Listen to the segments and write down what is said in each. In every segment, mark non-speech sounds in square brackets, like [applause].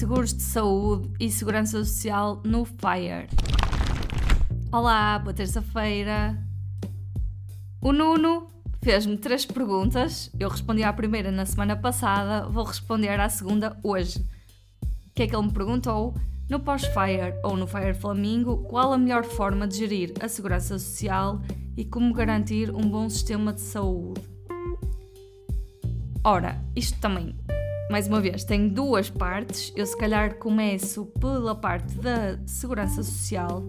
seguros de saúde e segurança social no FIRE. Olá, boa terça-feira. O Nuno fez-me três perguntas. Eu respondi à primeira na semana passada, vou responder à segunda hoje. O que é que ele me perguntou? No pós-Fire ou no Fire Flamingo, qual a melhor forma de gerir a segurança social e como garantir um bom sistema de saúde? Ora, isto também, mais uma vez, tem duas partes. Eu, se calhar, começo pela parte da segurança social.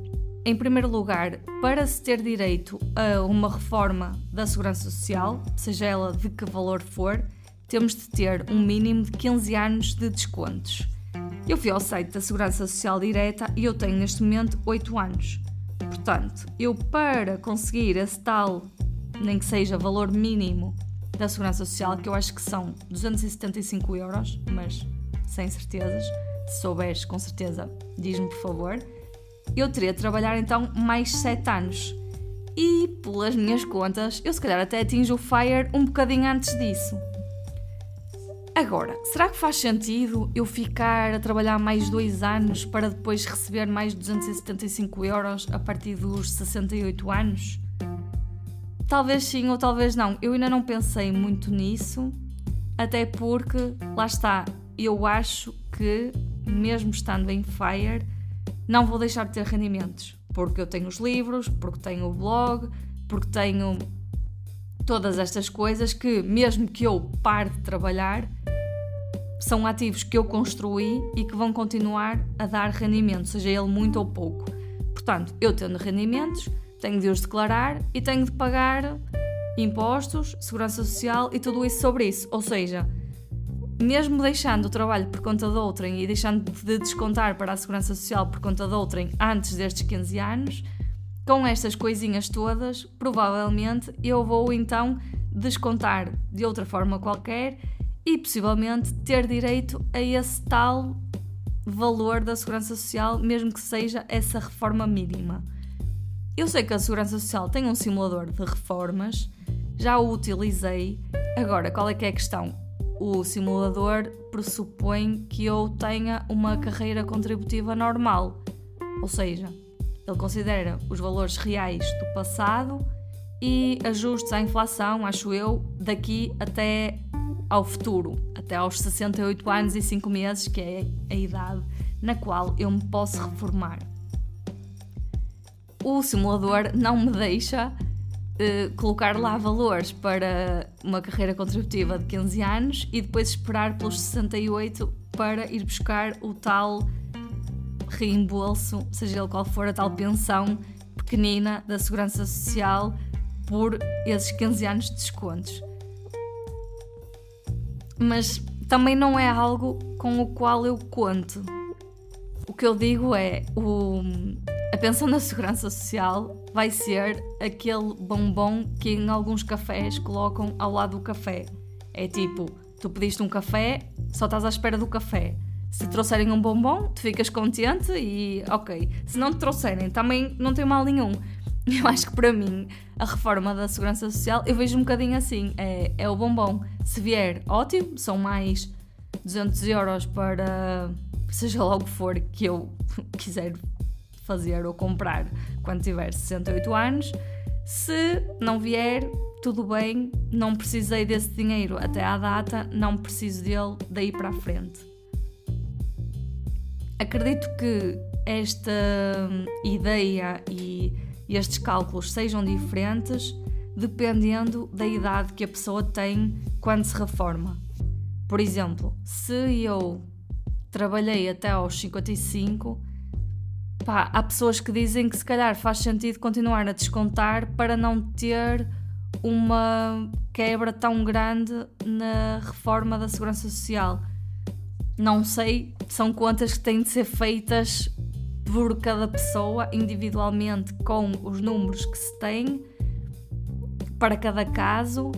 Em primeiro lugar, para se ter direito a uma reforma da segurança social, seja ela de que valor for, temos de ter um mínimo de 15 anos de descontos. Eu fui ao site da Segurança Social Direta e eu tenho neste momento 8 anos. Portanto, eu para conseguir esse tal, nem que seja valor mínimo da Segurança Social, que eu acho que são 275 euros, mas sem certezas. Se souberes, com certeza, diz-me por favor. Eu teria de trabalhar então mais 7 anos. E, pelas minhas contas, eu se calhar até atinjo o FIRE um bocadinho antes disso. Agora, será que faz sentido eu ficar a trabalhar mais 2 anos para depois receber mais 275 euros a partir dos 68 anos? Talvez sim ou talvez não. Eu ainda não pensei muito nisso, até porque, lá está, eu acho que, mesmo estando em Fire, não vou deixar de ter rendimentos. Porque eu tenho os livros, porque tenho o blog, porque tenho todas estas coisas que, mesmo que eu pare de trabalhar, são ativos que eu construí e que vão continuar a dar rendimento, seja ele muito ou pouco. Portanto, eu tendo rendimentos, tenho de os declarar e tenho de pagar impostos, segurança social e tudo isso sobre isso. Ou seja, mesmo deixando o trabalho por conta de outrem e deixando de descontar para a segurança social por conta de outrem antes destes 15 anos, com estas coisinhas todas, provavelmente eu vou então descontar de outra forma qualquer e possivelmente ter direito a esse tal valor da segurança social, mesmo que seja essa reforma mínima. Eu sei que a Segurança Social tem um simulador de reformas, já o utilizei. Agora, qual é que é a questão? O simulador pressupõe que eu tenha uma carreira contributiva normal, ou seja, ele considera os valores reais do passado e ajustes à inflação, acho eu, daqui até ao futuro, até aos 68 anos e 5 meses, que é a idade na qual eu me posso reformar o simulador não me deixa uh, colocar lá valores para uma carreira contributiva de 15 anos e depois esperar pelos 68 para ir buscar o tal reembolso, seja ele qual for a tal pensão pequenina da Segurança Social por esses 15 anos de descontos. Mas também não é algo com o qual eu conto. O que eu digo é o a pensão na segurança social vai ser aquele bombom que em alguns cafés colocam ao lado do café. É tipo, tu pediste um café, só estás à espera do café. Se trouxerem um bombom, tu ficas contente e ok. Se não te trouxerem, também não tem mal nenhum. [laughs] Eu acho que para mim, a reforma da segurança social, eu vejo um bocadinho assim: é, é o bombom. Se vier, ótimo, são mais 200 euros para seja lá o que for que eu [laughs] quiser fazer ou comprar quando tiver 68 anos. Se não vier, tudo bem, não precisei desse dinheiro até à data, não preciso dele daí para a frente. Acredito que esta ideia e estes cálculos sejam diferentes dependendo da idade que a pessoa tem quando se reforma. Por exemplo, se eu trabalhei até aos 55, Pá, há pessoas que dizem que se calhar faz sentido continuar a descontar para não ter uma quebra tão grande na reforma da segurança social. Não sei, são contas que têm de ser feitas por cada pessoa individualmente com os números que se tem para cada caso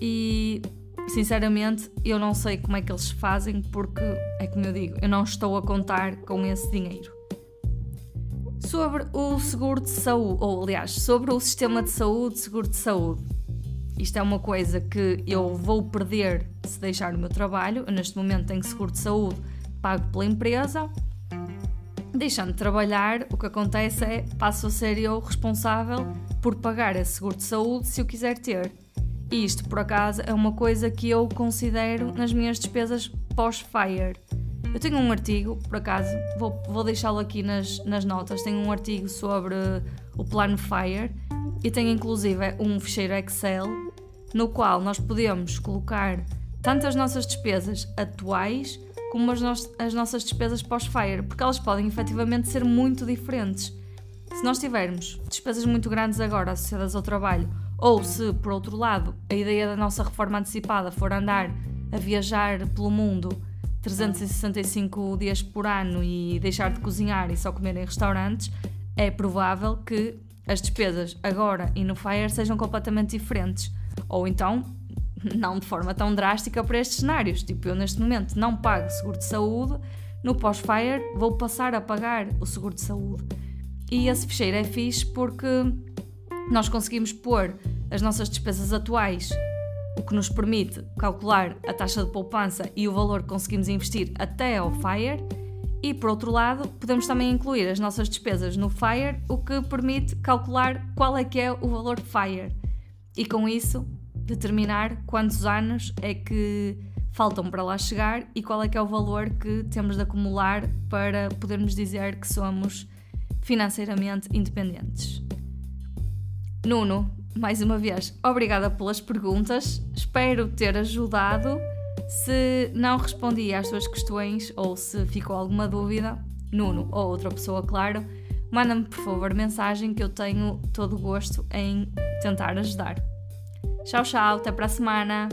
e sinceramente eu não sei como é que eles fazem porque é como eu digo, eu não estou a contar com esse dinheiro sobre o seguro de saúde, ou aliás, sobre o sistema de saúde, seguro de saúde. Isto é uma coisa que eu vou perder se deixar o meu trabalho. Eu, neste momento tenho seguro de saúde pago pela empresa. Deixando de trabalhar, o que acontece é passo a ser eu responsável por pagar esse seguro de saúde se eu quiser ter. E isto, por acaso, é uma coisa que eu considero nas minhas despesas pós-fire. Eu tenho um artigo, por acaso, vou, vou deixá-lo aqui nas, nas notas. Tenho um artigo sobre o plano FIRE e tenho inclusive um ficheiro Excel no qual nós podemos colocar tanto as nossas despesas atuais como as, no as nossas despesas pós-fire, porque elas podem efetivamente ser muito diferentes. Se nós tivermos despesas muito grandes agora associadas ao trabalho, ou se, por outro lado, a ideia da nossa reforma antecipada for andar a viajar pelo mundo 365 dias por ano e deixar de cozinhar e só comer em restaurantes, é provável que as despesas agora e no FIRE sejam completamente diferentes. Ou então, não de forma tão drástica para estes cenários. Tipo, eu neste momento não pago seguro de saúde, no pós-FIRE vou passar a pagar o seguro de saúde. E esse fecheiro é fixe porque nós conseguimos pôr as nossas despesas atuais, o que nos permite calcular a taxa de poupança e o valor que conseguimos investir até ao FIRE. E por outro lado, podemos também incluir as nossas despesas no FIRE, o que permite calcular qual é que é o valor FIRE. E com isso, determinar quantos anos é que faltam para lá chegar e qual é que é o valor que temos de acumular para podermos dizer que somos financeiramente independentes. Nuno, mais uma vez, obrigada pelas perguntas. Espero ter ajudado. Se não respondi às suas questões ou se ficou alguma dúvida, Nuno ou outra pessoa, claro, manda-me por favor mensagem que eu tenho todo o gosto em tentar ajudar. Tchau, tchau, até para a semana!